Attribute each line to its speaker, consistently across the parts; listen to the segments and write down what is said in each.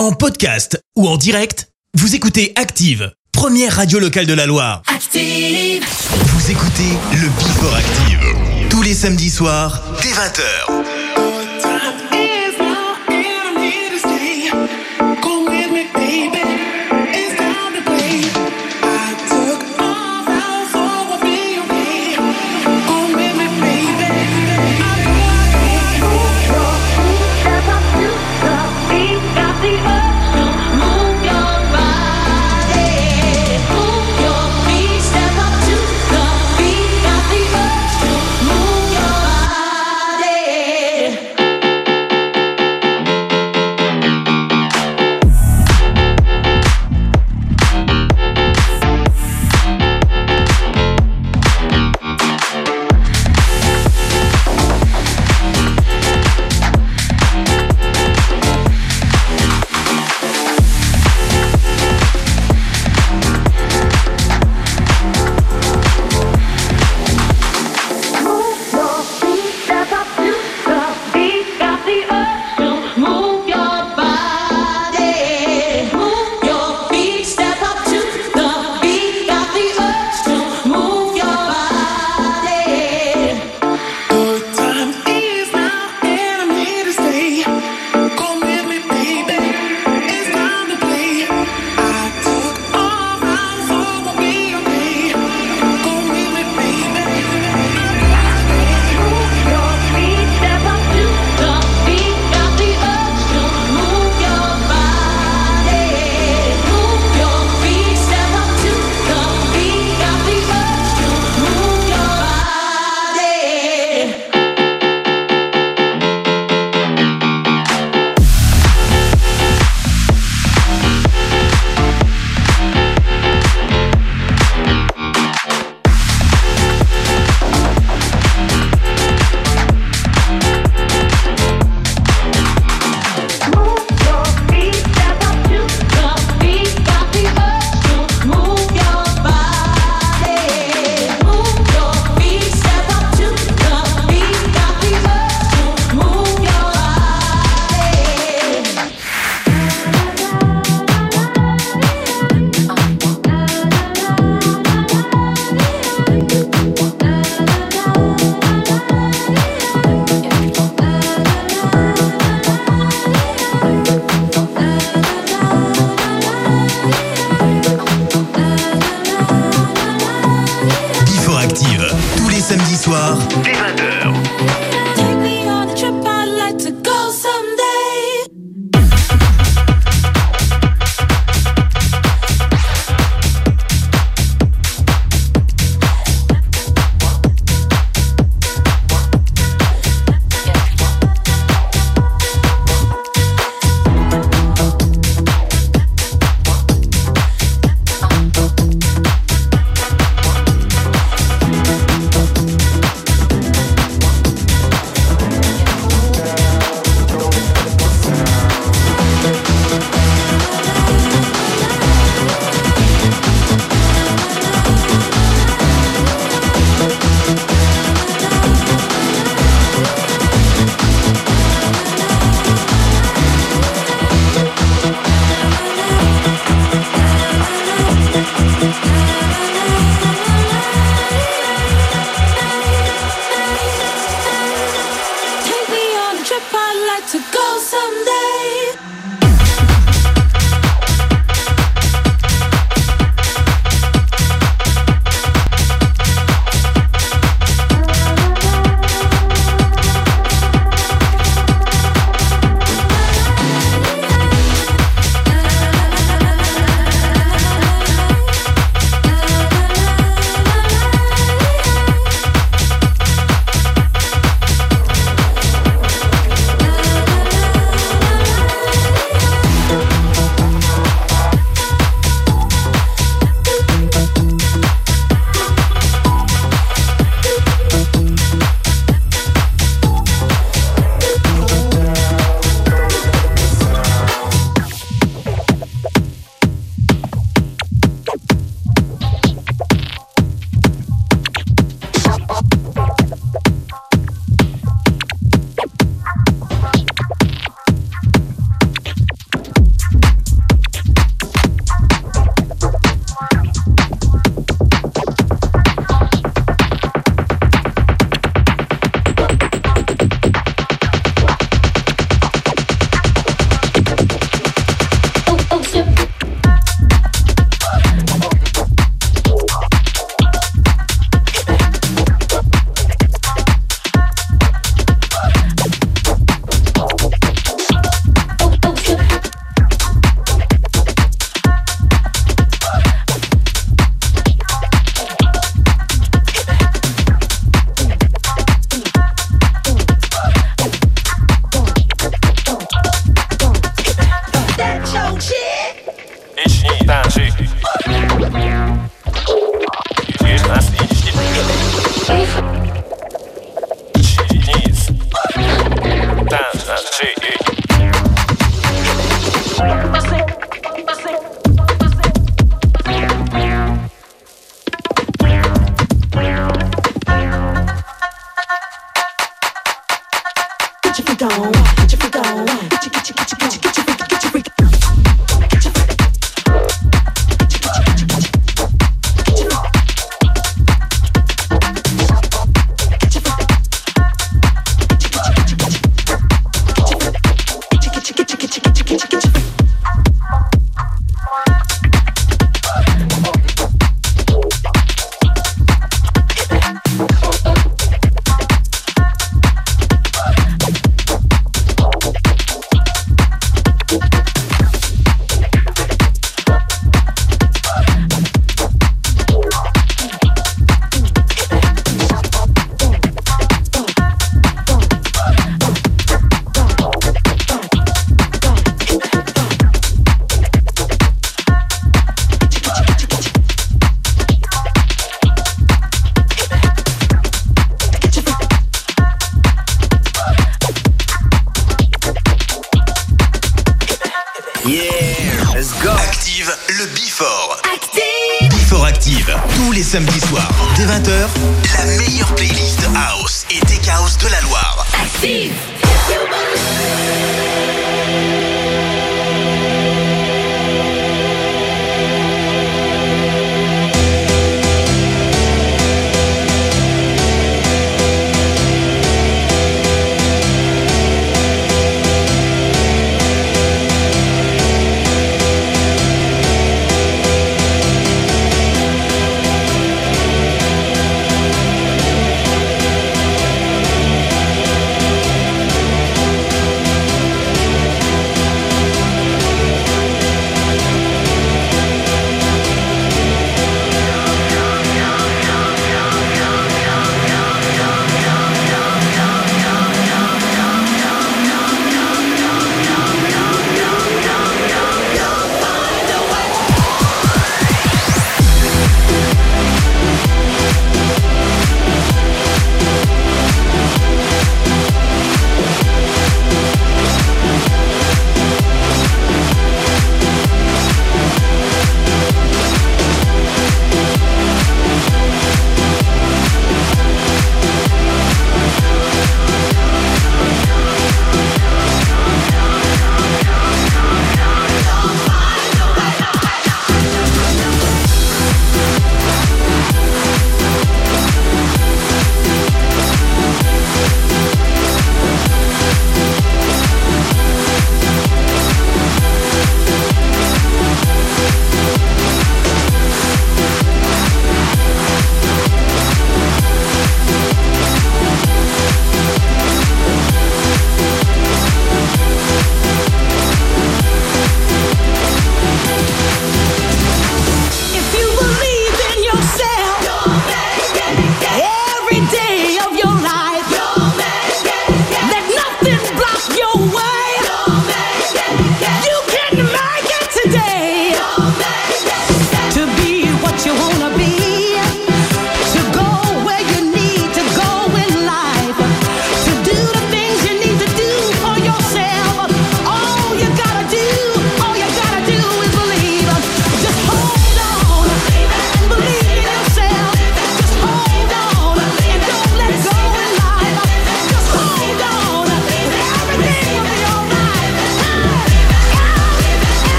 Speaker 1: En podcast ou en direct, vous écoutez Active, première radio locale de la Loire.
Speaker 2: Active.
Speaker 1: Vous écoutez le Before Active, tous les samedis soirs, dès 20h.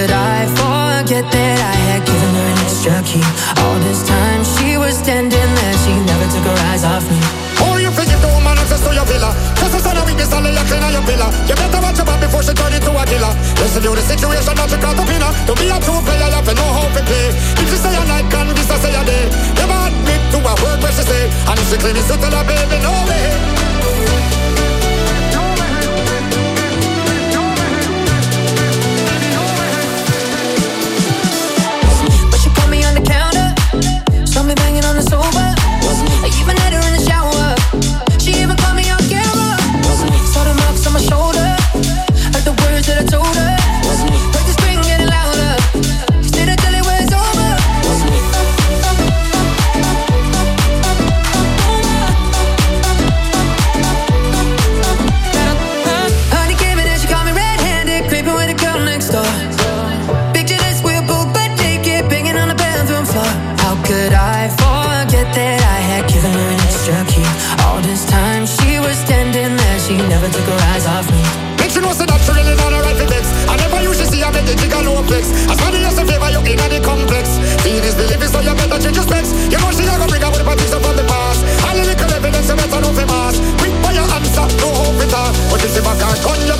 Speaker 2: could I forget that I had given her an extra key? All this time she was standing there, she never took her eyes off me.
Speaker 3: Oh, you forget the woman access to your villa. Cause it's not a weakness, I'll you clean out your villa. You better watch about before she turn into a killer. Listen to the situation, not your caterpillar. To be a true player, you have to know how to play. If she say a night, can this I say a day? You Never me to a word where she say. And if she claim it's to tell her baby, no way.
Speaker 4: and sober. Even later
Speaker 5: in
Speaker 1: the shower,
Speaker 5: she even called me
Speaker 6: on camera. Was me. Saw the marks on my shoulder. no flex. As far as a favor, you in the complex. Feed is believing, so you better change your specs. You know she gonna bring up with partition from the past. All the little evidence, you better know for mass. Quick by your answer, no hope it all. But this is my gun,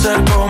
Speaker 7: ser como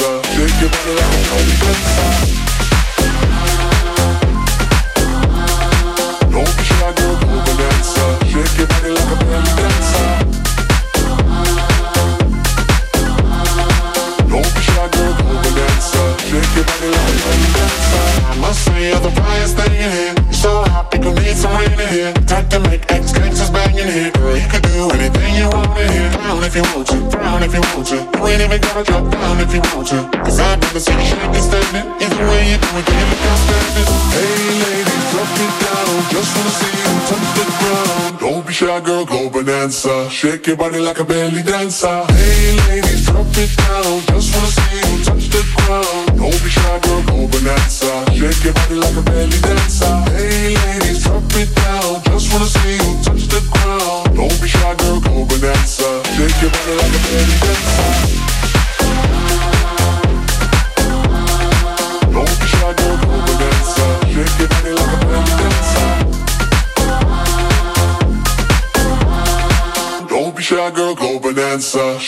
Speaker 8: Even gotta drop down if you want to. Cause I've never seen you shaking standing. Either way you do it, you look outstanding. Hey ladies, drop it down. Just wanna see you touch the ground. Don't be shy, girl, go Bananza. Shake your body like a belly dancer. Hey ladies, drop it down. Just wanna see you touch the ground. Don't be shy, girl, go Bananza. Shake your body like a belly dancer. Hey ladies, drop it down. Just wanna see you touch the ground. Don't be shy, girl, go Bananza. Shake your body like a belly dancer.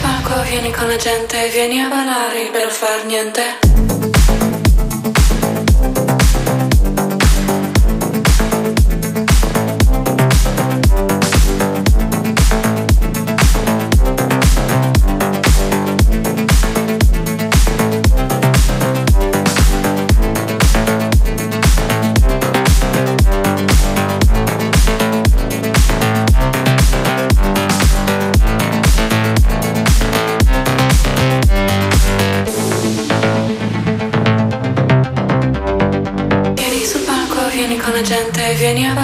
Speaker 9: palco, vieni con la gente, vieni
Speaker 10: a ballare, bello far niente. Eugenia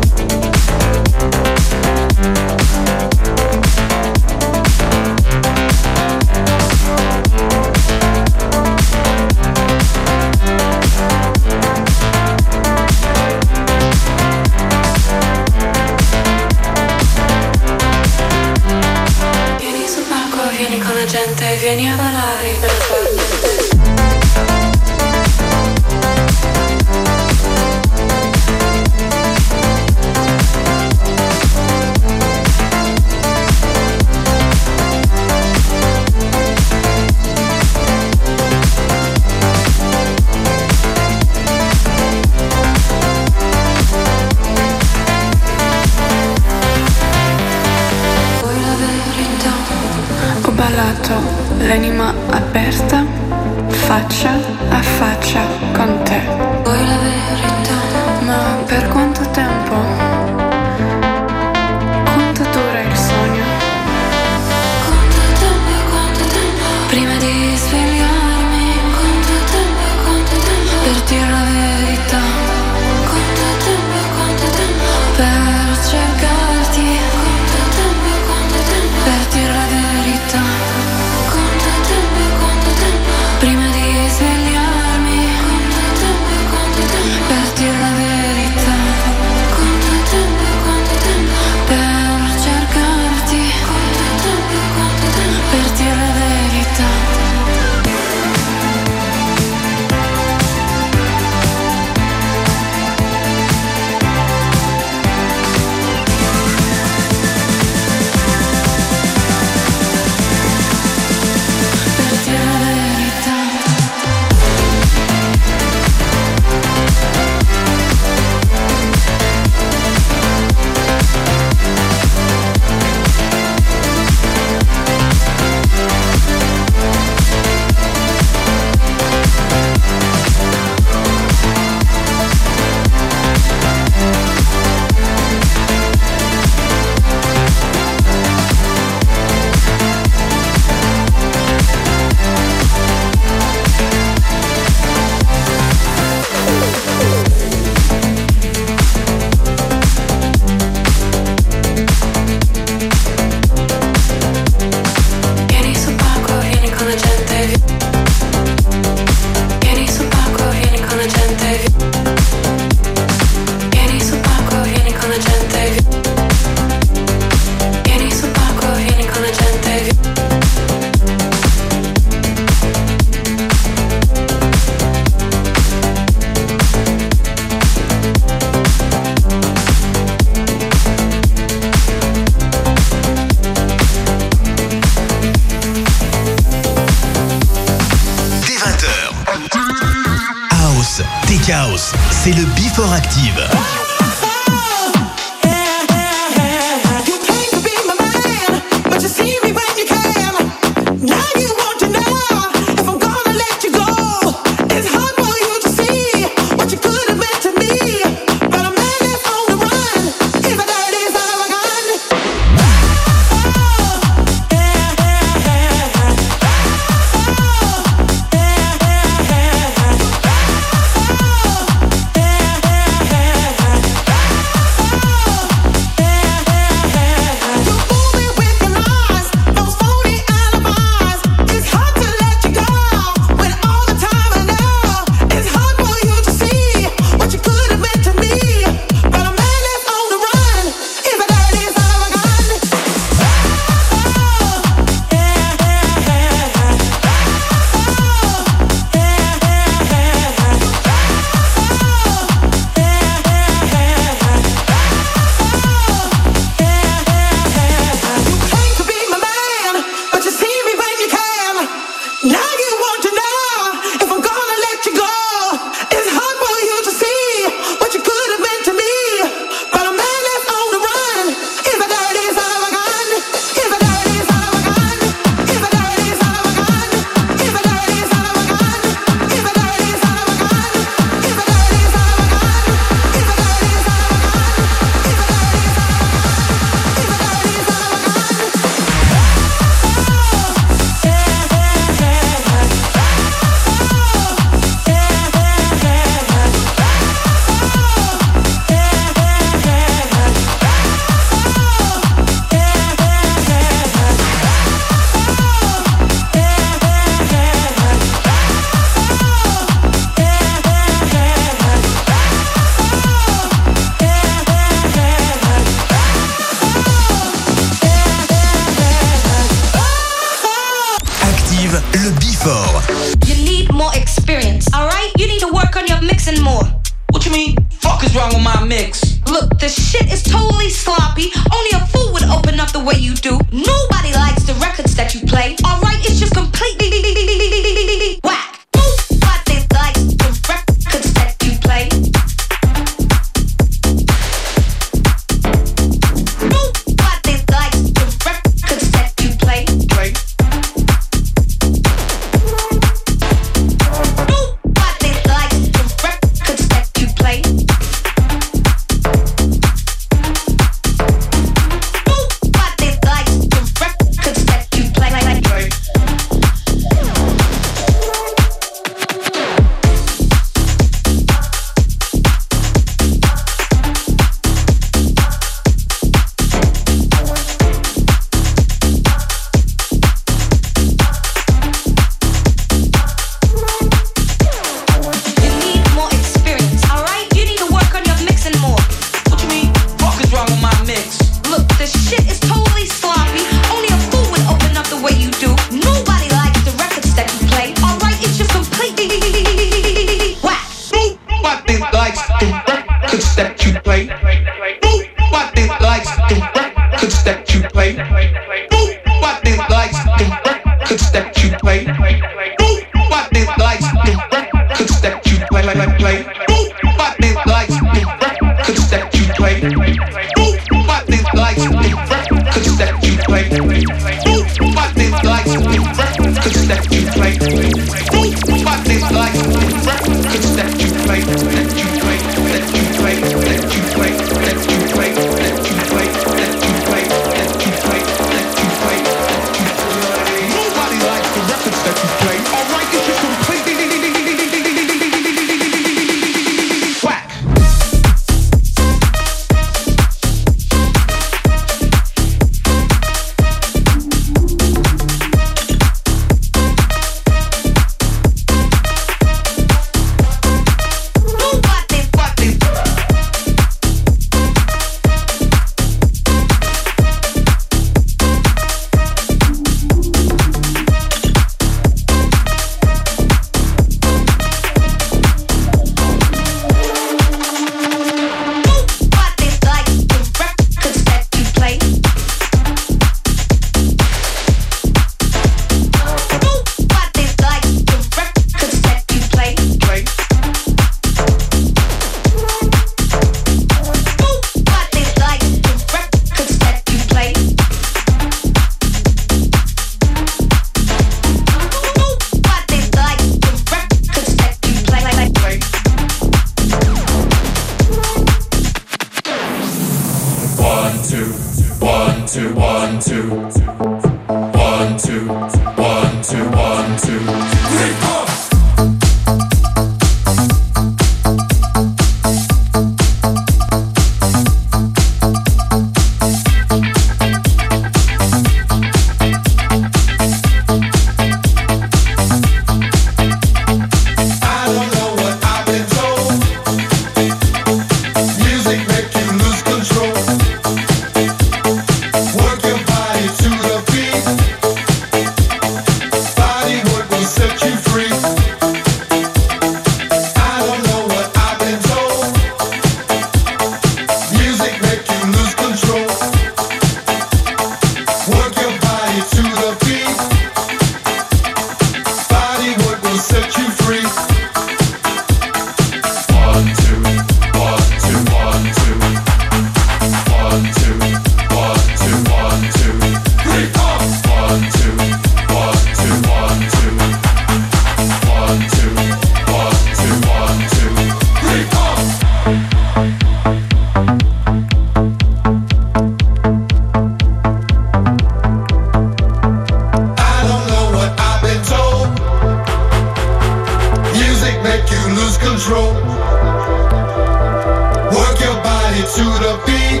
Speaker 10: to the beat.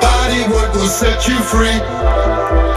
Speaker 10: Body work will set you free.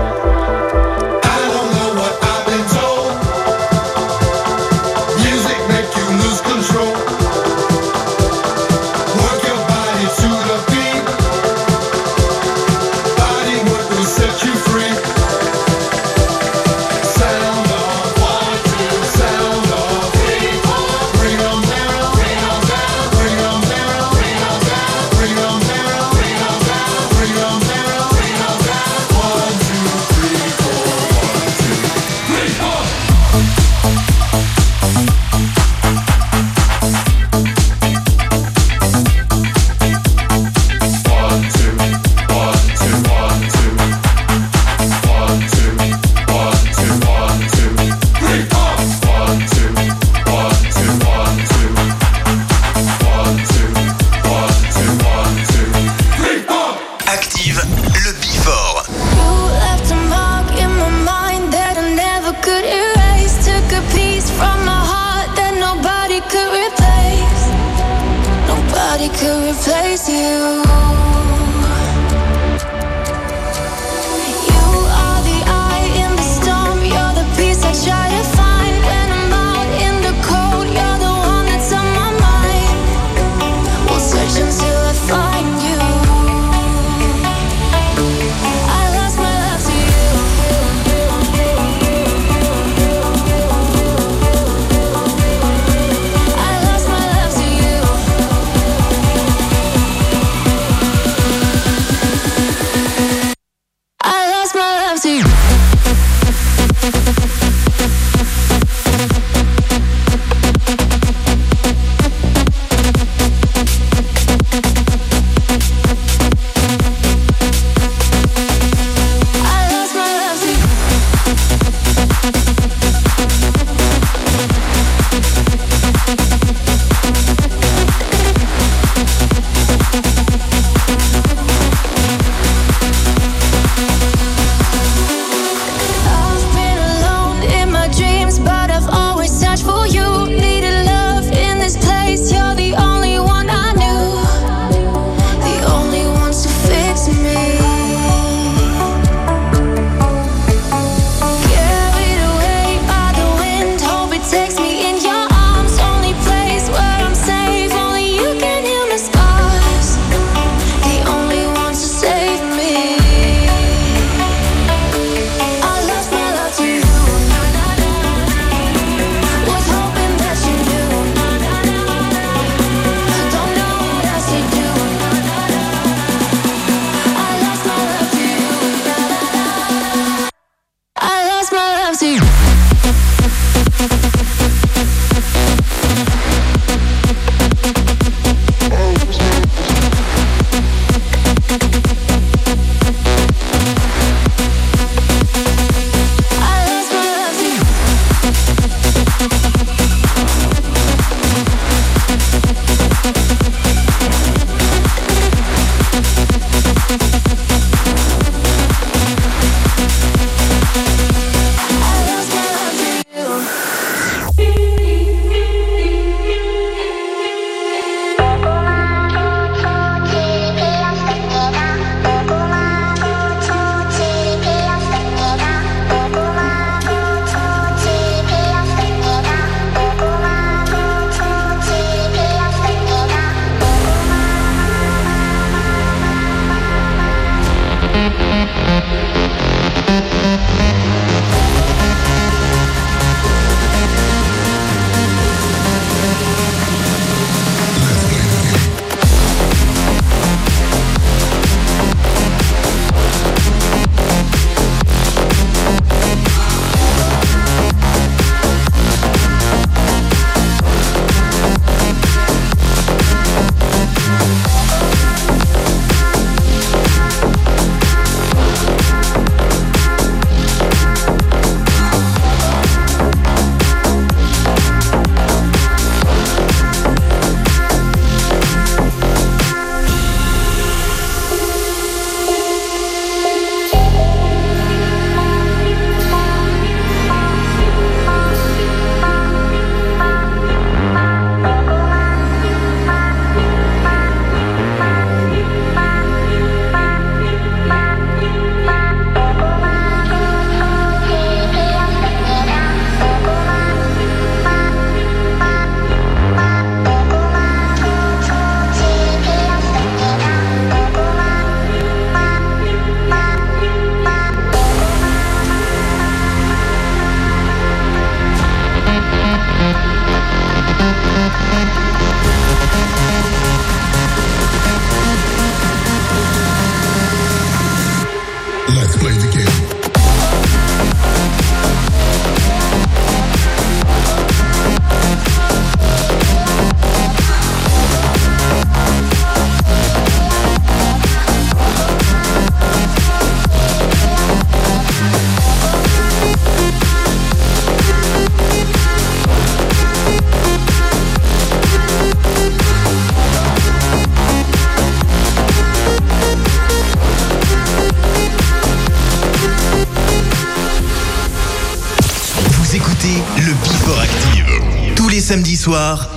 Speaker 2: Soir,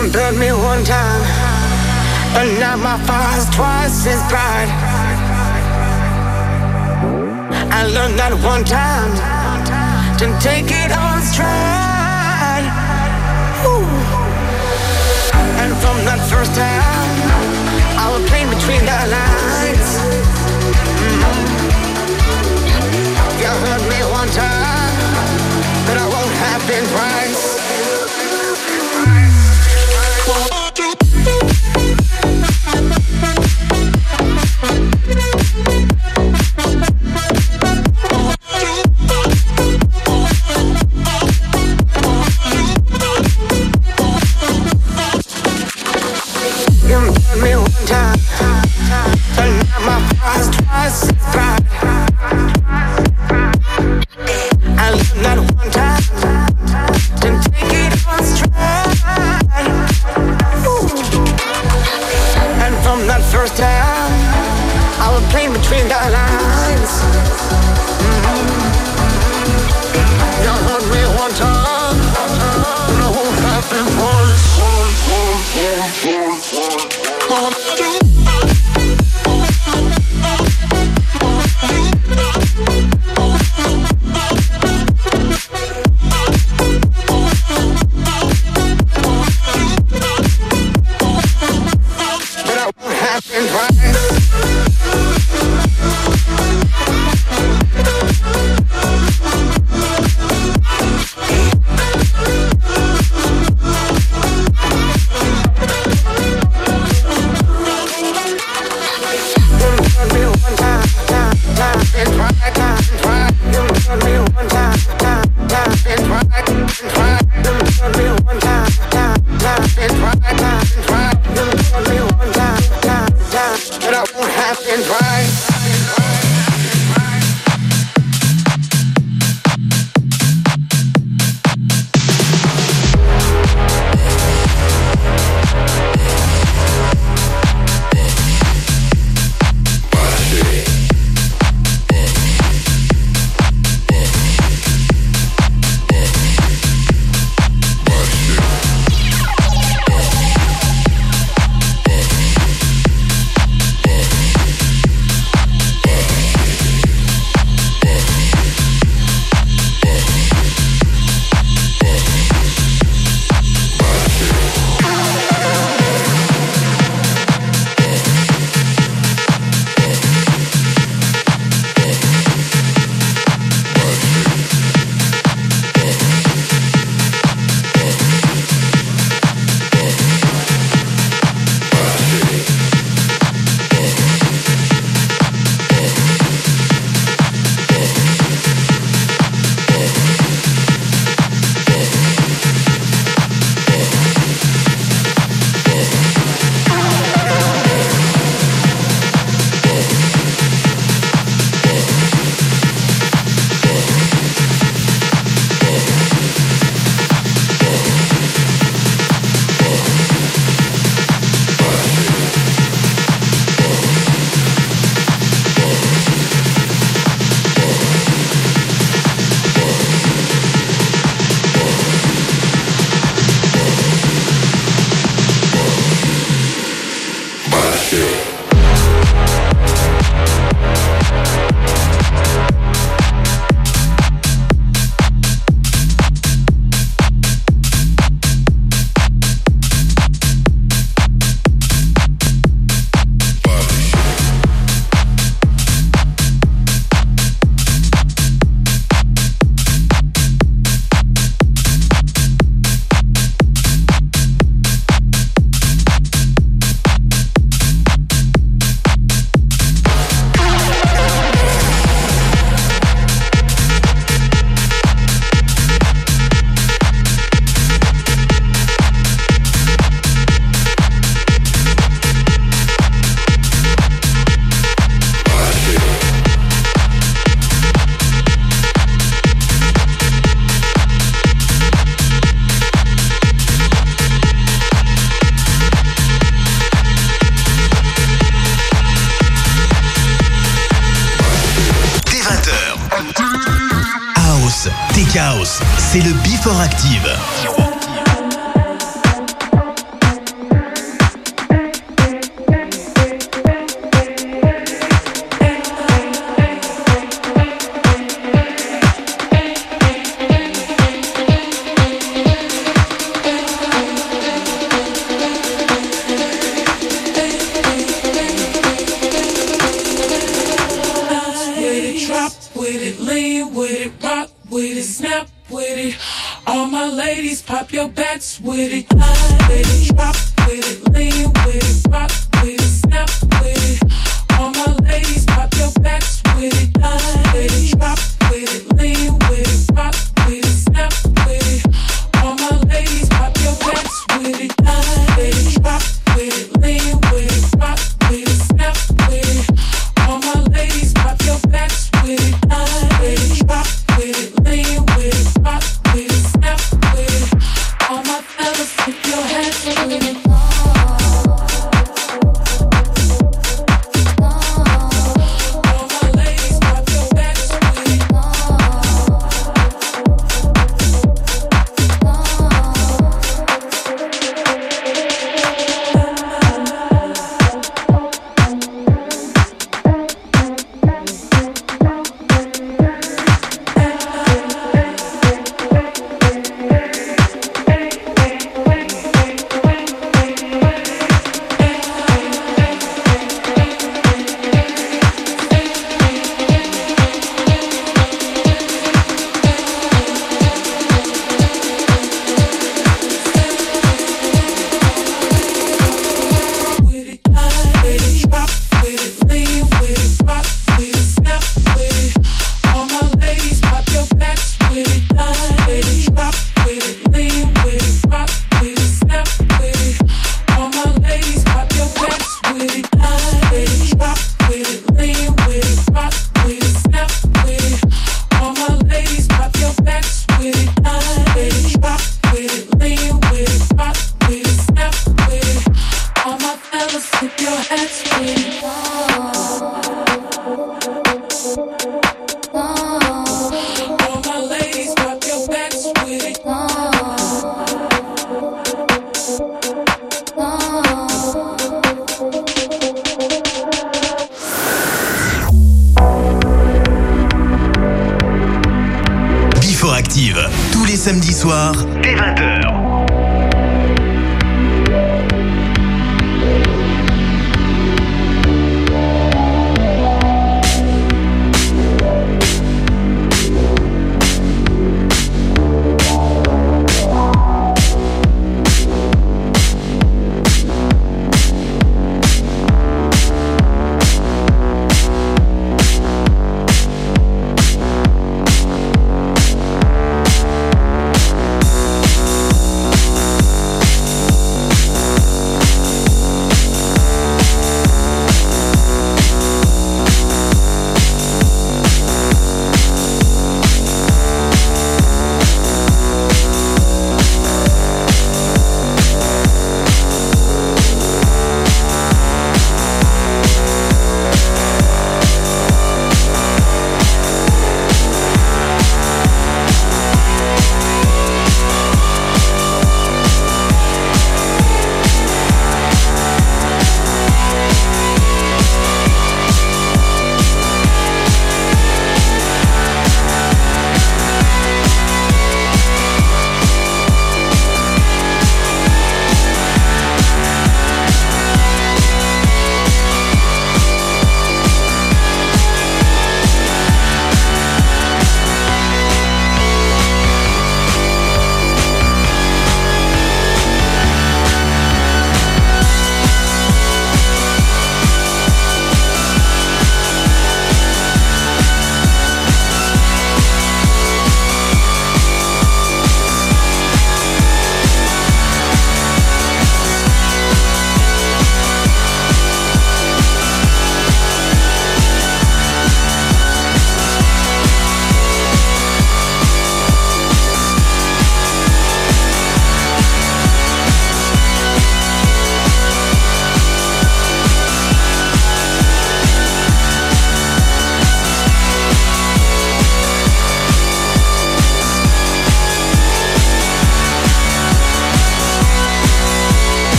Speaker 11: done burned
Speaker 12: me one time,
Speaker 11: and now my fire's twice as bright. I learned that one time to take it on stride. Ooh. And from that first time, I was playing between the lines. Mm. You heard me one time, but I won't have been
Speaker 2: twice. my ladies, pop your backs with it.
Speaker 13: Slide
Speaker 2: with it, drop with it, lean with it, rock with it, snap with it. All my ladies, pop your backs with it. Slide with it, drop with it, lean with it.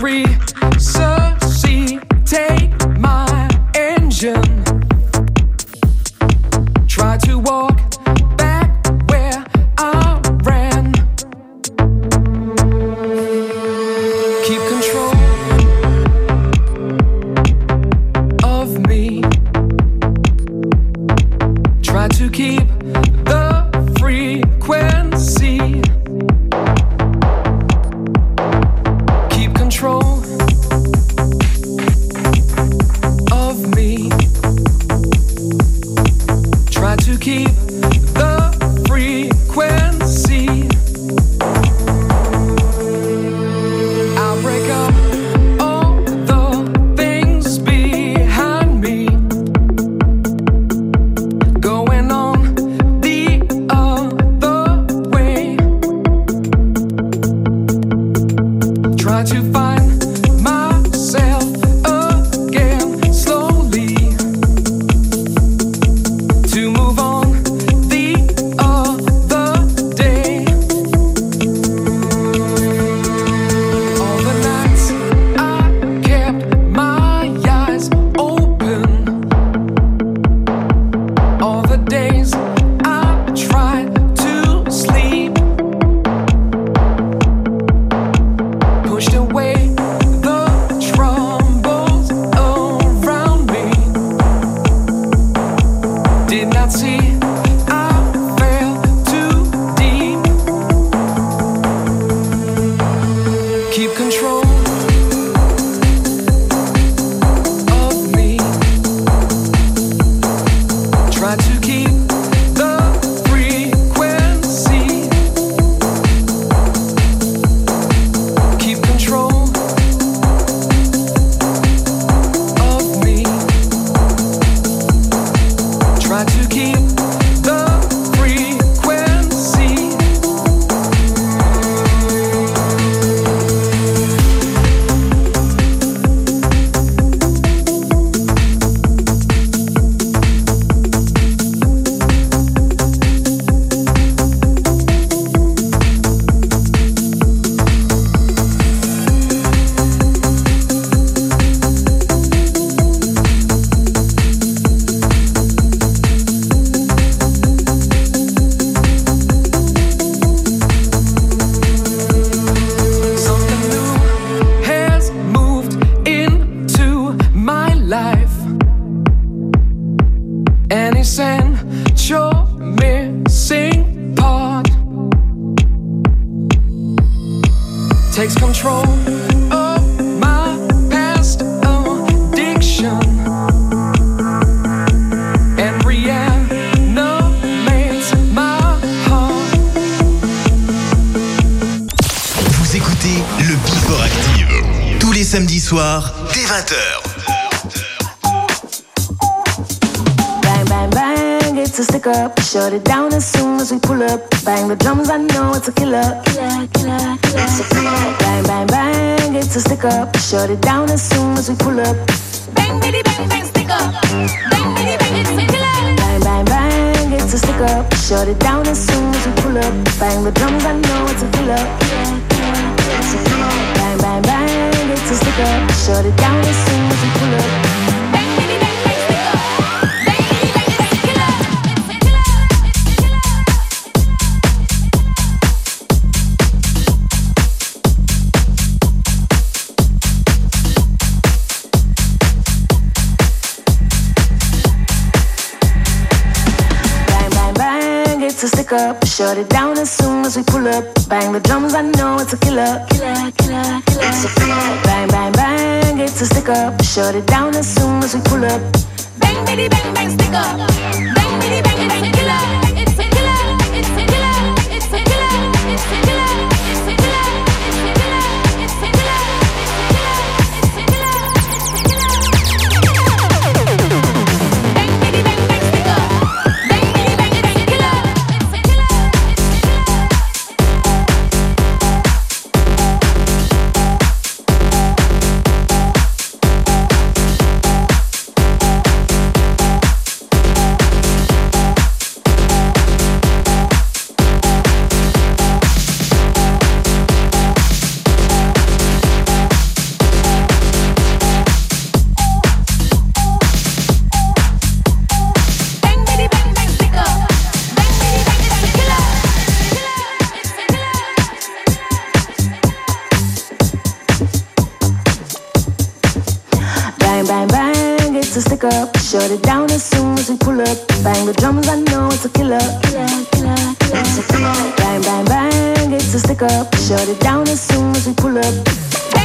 Speaker 2: reason